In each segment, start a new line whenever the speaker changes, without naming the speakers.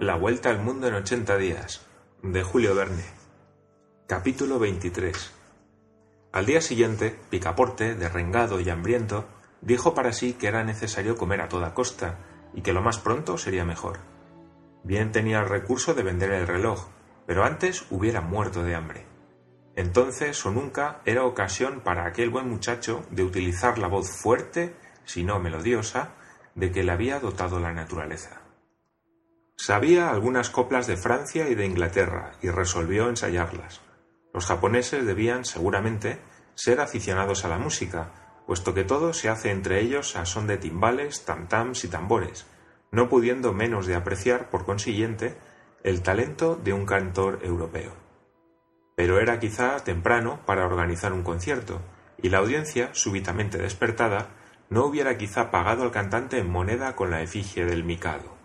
La vuelta al mundo en 80 días, de Julio Verne. Capítulo 23. Al día siguiente, Picaporte, derrengado y hambriento, dijo para sí que era necesario comer a toda costa y que lo más pronto sería mejor. Bien tenía el recurso de vender el reloj, pero antes hubiera muerto de hambre. Entonces o nunca era ocasión para aquel buen muchacho de utilizar la voz fuerte, si no melodiosa, de que le había dotado la naturaleza. Sabía algunas coplas de Francia y de Inglaterra y resolvió ensayarlas. Los japoneses debían, seguramente, ser aficionados a la música, puesto que todo se hace entre ellos a son de timbales, tam-tams y tambores, no pudiendo menos de apreciar, por consiguiente, el talento de un cantor europeo. Pero era quizá temprano para organizar un concierto, y la audiencia, súbitamente despertada, no hubiera quizá pagado al cantante en moneda con la efigie del Mikado.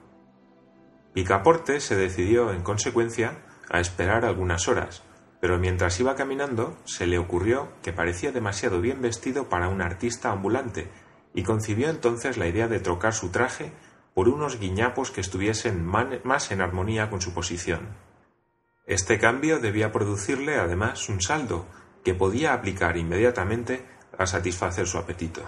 Picaporte se decidió, en consecuencia, a esperar algunas horas, pero mientras iba caminando se le ocurrió que parecía demasiado bien vestido para un artista ambulante y concibió entonces la idea de trocar su traje por unos guiñapos que estuviesen más en armonía con su posición. Este cambio debía producirle además un saldo que podía aplicar inmediatamente a satisfacer su apetito.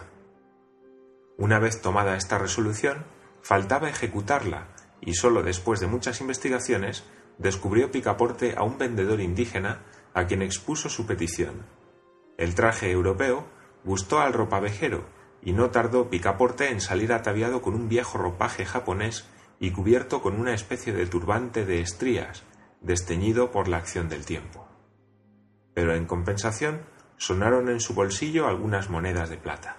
Una vez tomada esta resolución, faltaba ejecutarla, y sólo después de muchas investigaciones descubrió Picaporte a un vendedor indígena a quien expuso su petición. El traje europeo gustó al ropavejero, y no tardó Picaporte en salir ataviado con un viejo ropaje japonés y cubierto con una especie de turbante de estrías, desteñido por la acción del tiempo. Pero en compensación sonaron en su bolsillo algunas monedas de plata.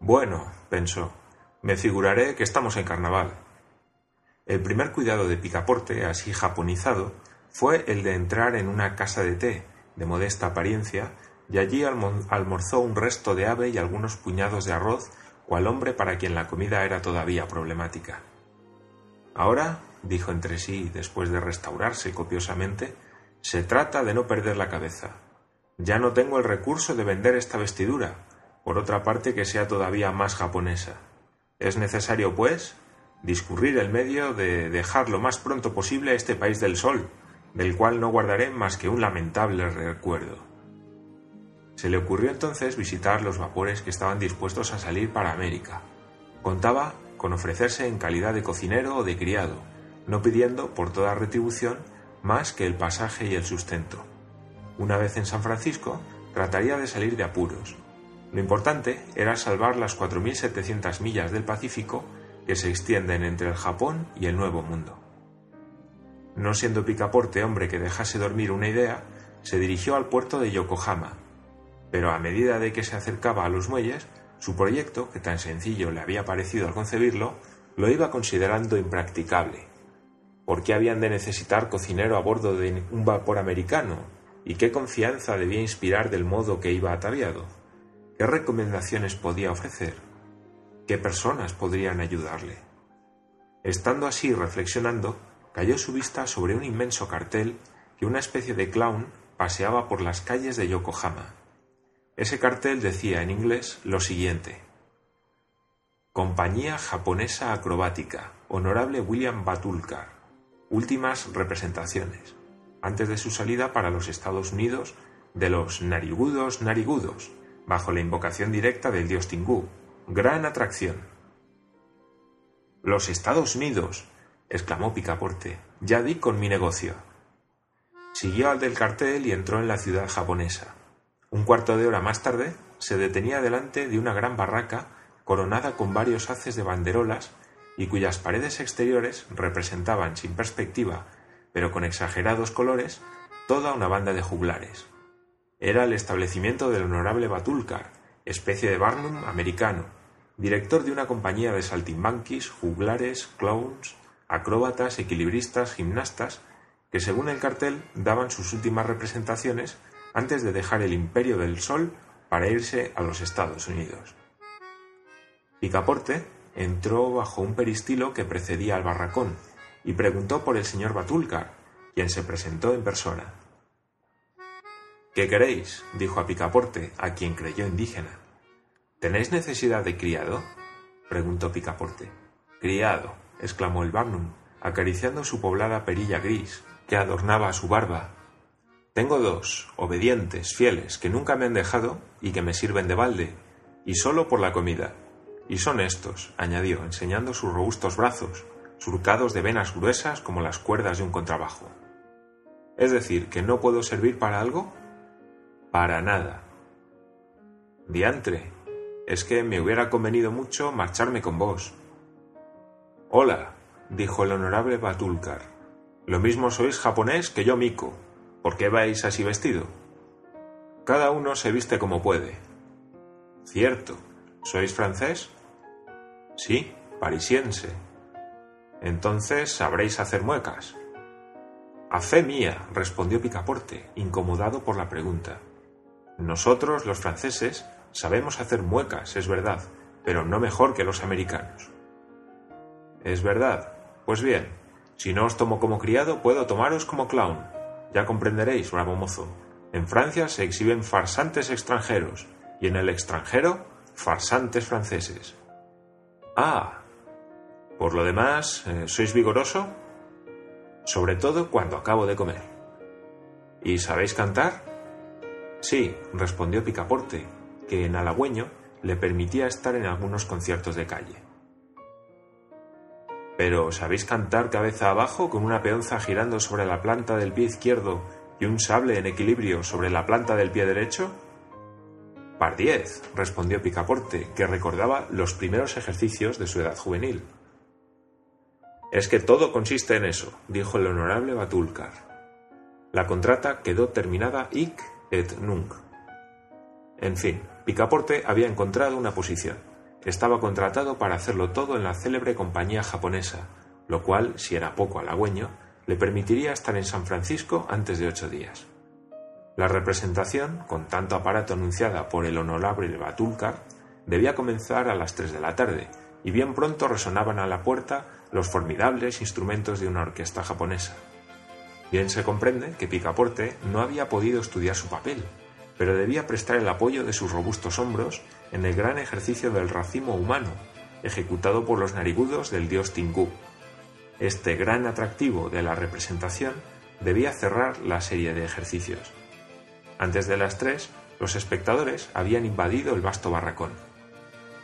Bueno, pensó, me figuraré que estamos en carnaval. El primer cuidado de Picaporte, así japonizado, fue el de entrar en una casa de té, de modesta apariencia, y allí almorzó un resto de ave y algunos puñados de arroz, cual hombre para quien la comida era todavía problemática. Ahora, dijo entre sí después de restaurarse copiosamente, se trata de no perder la cabeza. Ya no tengo el recurso de vender esta vestidura, por otra parte que sea todavía más japonesa. Es necesario, pues, discurrir el medio de dejar lo más pronto posible este país del sol, del cual no guardaré más que un lamentable recuerdo. Se le ocurrió entonces visitar los vapores que estaban dispuestos a salir para América. Contaba con ofrecerse en calidad de cocinero o de criado, no pidiendo, por toda retribución, más que el pasaje y el sustento. Una vez en San Francisco, trataría de salir de apuros, lo importante era salvar las 4.700 millas del Pacífico que se extienden entre el Japón y el Nuevo Mundo. No siendo Picaporte hombre que dejase dormir una idea, se dirigió al puerto de Yokohama, pero a medida de que se acercaba a los muelles, su proyecto, que tan sencillo le había parecido al concebirlo, lo iba considerando impracticable. ¿Por qué habían de necesitar cocinero a bordo de un vapor americano? ¿Y qué confianza debía inspirar del modo que iba ataviado? ¿Qué recomendaciones podía ofrecer? ¿Qué personas podrían ayudarle? Estando así reflexionando, cayó su vista sobre un inmenso cartel que una especie de clown paseaba por las calles de Yokohama. Ese cartel decía en inglés lo siguiente Compañía Japonesa Acrobática, Honorable William Batulkar. Últimas representaciones, antes de su salida para los Estados Unidos de los narigudos narigudos, bajo la invocación directa del dios Tingú. Gran atracción. Los Estados Unidos, exclamó Picaporte, ya di con mi negocio. Siguió al del cartel y entró en la ciudad japonesa. Un cuarto de hora más tarde se detenía delante de una gran barraca coronada con varios haces de banderolas y cuyas paredes exteriores representaban sin perspectiva, pero con exagerados colores, toda una banda de juglares. Era el establecimiento del honorable Batulcar, especie de Barnum americano, director de una compañía de saltimbanquis, juglares, clowns, acróbatas, equilibristas, gimnastas, que según el cartel daban sus últimas representaciones antes de dejar el imperio del sol para irse a los Estados Unidos. Picaporte entró bajo un peristilo que precedía al barracón y preguntó por el señor Batulcar, quien se presentó en persona. ¿Qué queréis? dijo a Picaporte, a quien creyó indígena. ¿Tenéis necesidad de criado? preguntó Picaporte. Criado, exclamó el Barnum, acariciando su poblada perilla gris, que adornaba su barba. Tengo dos, obedientes, fieles, que nunca me han dejado y que me sirven de balde, y solo por la comida. Y son estos, añadió, enseñando sus robustos brazos, surcados de venas gruesas como las cuerdas de un contrabajo. Es decir, que no puedo servir para algo? Para nada. Diantre, es que me hubiera convenido mucho marcharme con vos. Hola, dijo el honorable Batulcar. Lo mismo sois japonés que yo mico. ¿Por qué vais así vestido? Cada uno se viste como puede. Cierto. ¿Sois francés? Sí, parisiense. Entonces sabréis hacer muecas. A fe mía, respondió Picaporte, incomodado por la pregunta. Nosotros, los franceses, sabemos hacer muecas, es verdad, pero no mejor que los americanos. Es verdad. Pues bien, si no os tomo como criado, puedo tomaros como clown. Ya comprenderéis, bravo mozo. En Francia se exhiben farsantes extranjeros y en el extranjero farsantes franceses. Ah. Por lo demás, eh, ¿sois vigoroso? Sobre todo cuando acabo de comer. ¿Y sabéis cantar? Sí, respondió Picaporte, que en halagüeño le permitía estar en algunos conciertos de calle. Pero ¿sabéis cantar cabeza abajo con una peonza girando sobre la planta del pie izquierdo y un sable en equilibrio sobre la planta del pie derecho? Pardiez, respondió Picaporte, que recordaba los primeros ejercicios de su edad juvenil. Es que todo consiste en eso, dijo el honorable Batulcar. La contrata quedó terminada hic et nunc. En fin, Picaporte había encontrado una posición. Estaba contratado para hacerlo todo en la célebre compañía japonesa, lo cual, si era poco halagüeño, le permitiría estar en San Francisco antes de ocho días. La representación, con tanto aparato anunciada por el honorable Batulcar, debía comenzar a las tres de la tarde, y bien pronto resonaban a la puerta los formidables instrumentos de una orquesta japonesa. Bien se comprende que Picaporte no había podido estudiar su papel, pero debía prestar el apoyo de sus robustos hombros en el gran ejercicio del racimo humano, ejecutado por los narigudos del dios Tingú. Este gran atractivo de la representación debía cerrar la serie de ejercicios. Antes de las tres, los espectadores habían invadido el vasto barracón.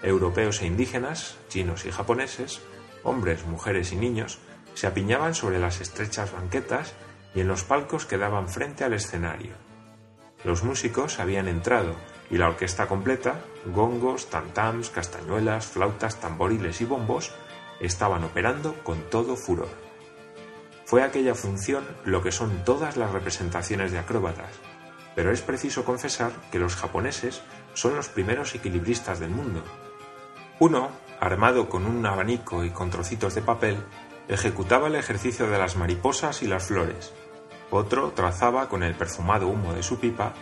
Europeos e indígenas, chinos y japoneses, hombres, mujeres y niños, se apiñaban sobre las estrechas banquetas y en los palcos que daban frente al escenario. Los músicos habían entrado y la orquesta completa, gongos, tantams, castañuelas, flautas, tamboriles y bombos, estaban operando con todo furor. Fue aquella función lo que son todas las representaciones de acróbatas, pero es preciso confesar que los japoneses son los primeros equilibristas del mundo. Uno, armado con un abanico y con trocitos de papel, ejecutaba el ejercicio de las mariposas y las flores, otro trazaba con el perfumado humo de su pipa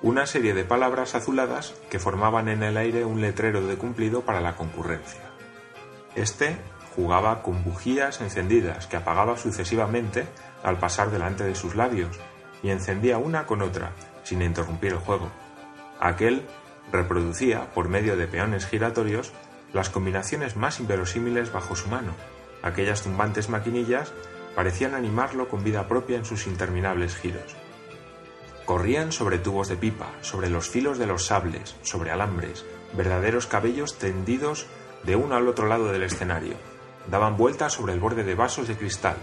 una serie de palabras azuladas que formaban en el aire un letrero de cumplido para la concurrencia. Este jugaba con bujías encendidas que apagaba sucesivamente al pasar delante de sus labios y encendía una con otra, sin interrumpir el juego. Aquel reproducía, por medio de peones giratorios, las combinaciones más inverosímiles bajo su mano, aquellas tumbantes maquinillas parecían animarlo con vida propia en sus interminables giros. Corrían sobre tubos de pipa, sobre los filos de los sables, sobre alambres, verdaderos cabellos tendidos de uno al otro lado del escenario. Daban vueltas sobre el borde de vasos de cristal,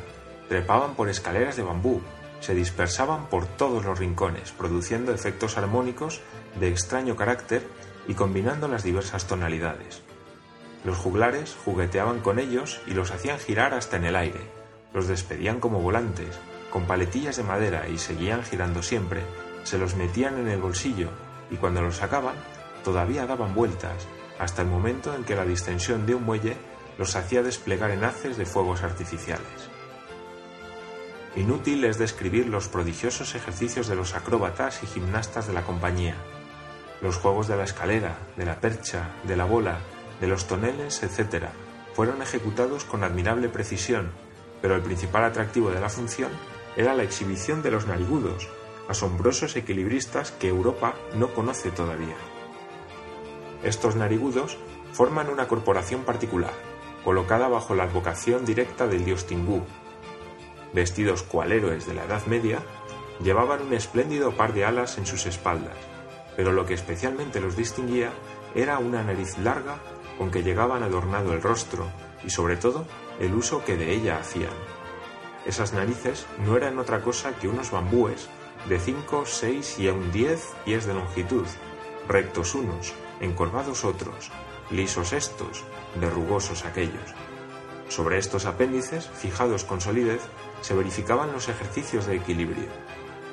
trepaban por escaleras de bambú, se dispersaban por todos los rincones, produciendo efectos armónicos de extraño carácter y combinando las diversas tonalidades. Los juglares jugueteaban con ellos y los hacían girar hasta en el aire, los despedían como volantes, con paletillas de madera y seguían girando siempre, se los metían en el bolsillo y cuando los sacaban todavía daban vueltas, hasta el momento en que la distensión de un muelle los hacía desplegar en haces de fuegos artificiales. Inútil es describir los prodigiosos ejercicios de los acróbatas y gimnastas de la compañía, los juegos de la escalera, de la percha, de la bola, de los toneles, etc., fueron ejecutados con admirable precisión pero el principal atractivo de la función era la exhibición de los narigudos, asombrosos equilibristas que Europa no conoce todavía. Estos narigudos forman una corporación particular, colocada bajo la advocación directa del dios Tingú. Vestidos cual héroes de la Edad Media, llevaban un espléndido par de alas en sus espaldas, pero lo que especialmente los distinguía era una nariz larga con que llegaban adornado el rostro y sobre todo el uso que de ella hacían. Esas narices no eran otra cosa que unos bambúes de 5, 6 y aún 10 pies de longitud, rectos unos, encorvados otros, lisos estos, verrugosos aquellos. Sobre estos apéndices, fijados con solidez, se verificaban los ejercicios de equilibrio.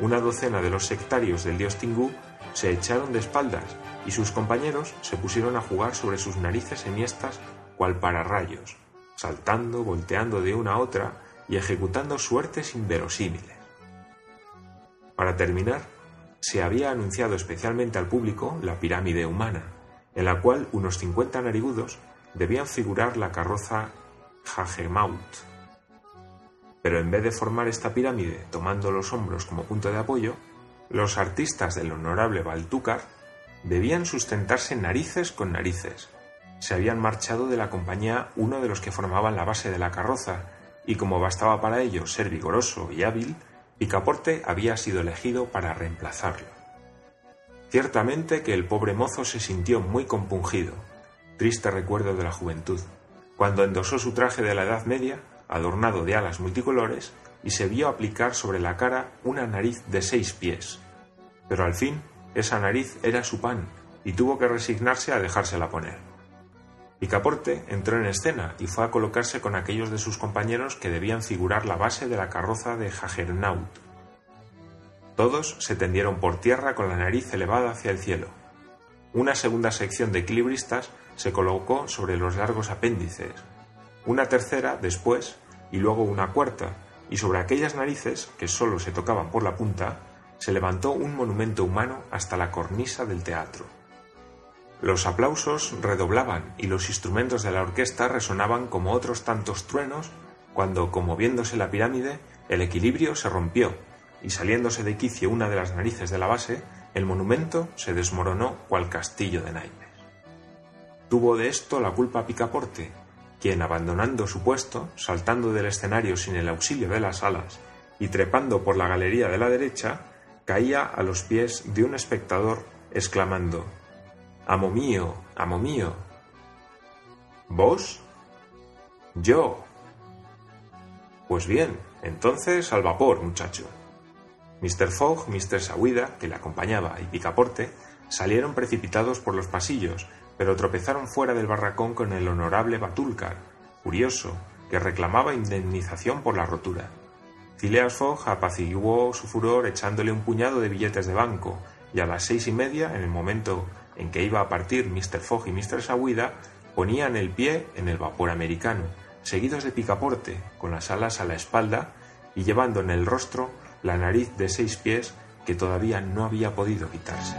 Una docena de los sectarios del dios Tingú se echaron de espaldas y sus compañeros se pusieron a jugar sobre sus narices enhiestas cual para rayos, saltando, volteando de una a otra y ejecutando suertes inverosímiles. Para terminar, se había anunciado especialmente al público la pirámide humana, en la cual unos 50 narigudos debían figurar la carroza Jagemaut. Pero en vez de formar esta pirámide tomando los hombros como punto de apoyo, los artistas del honorable Baltúcar debían sustentarse narices con narices. Se habían marchado de la compañía uno de los que formaban la base de la carroza, y como bastaba para ello ser vigoroso y hábil, Picaporte había sido elegido para reemplazarlo. Ciertamente que el pobre mozo se sintió muy compungido, triste recuerdo de la juventud, cuando endosó su traje de la Edad Media, adornado de alas multicolores, y se vio aplicar sobre la cara una nariz de seis pies. Pero al fin, esa nariz era su pan, y tuvo que resignarse a dejársela poner. Picaporte entró en escena y fue a colocarse con aquellos de sus compañeros que debían figurar la base de la carroza de Jagernaut. Todos se tendieron por tierra con la nariz elevada hacia el cielo. Una segunda sección de equilibristas se colocó sobre los largos apéndices, una tercera después y luego una cuarta, y sobre aquellas narices, que sólo se tocaban por la punta, se levantó un monumento humano hasta la cornisa del teatro. Los aplausos redoblaban y los instrumentos de la orquesta resonaban como otros tantos truenos cuando, como viéndose la pirámide, el equilibrio se rompió y saliéndose de quicio una de las narices de la base, el monumento se desmoronó cual castillo de naipes. Tuvo de esto la culpa Picaporte, quien, abandonando su puesto, saltando del escenario sin el auxilio de las alas y trepando por la galería de la derecha, caía a los pies de un espectador, exclamando Amo mío, amo mío. ¿Vos? Yo. Pues bien, entonces al vapor, muchacho. Mr. Fogg, Mr. Sawida, que le acompañaba, y Picaporte, salieron precipitados por los pasillos, pero tropezaron fuera del barracón con el honorable Batulcar, furioso, que reclamaba indemnización por la rotura. Phileas Fogg apaciguó su furor echándole un puñado de billetes de banco, y a las seis y media, en el momento en que iba a partir Mr. Fogg y Mr. Sawida, ponían el pie en el vapor americano, seguidos de Picaporte, con las alas a la espalda y llevando en el rostro la nariz de seis pies que todavía no había podido quitarse.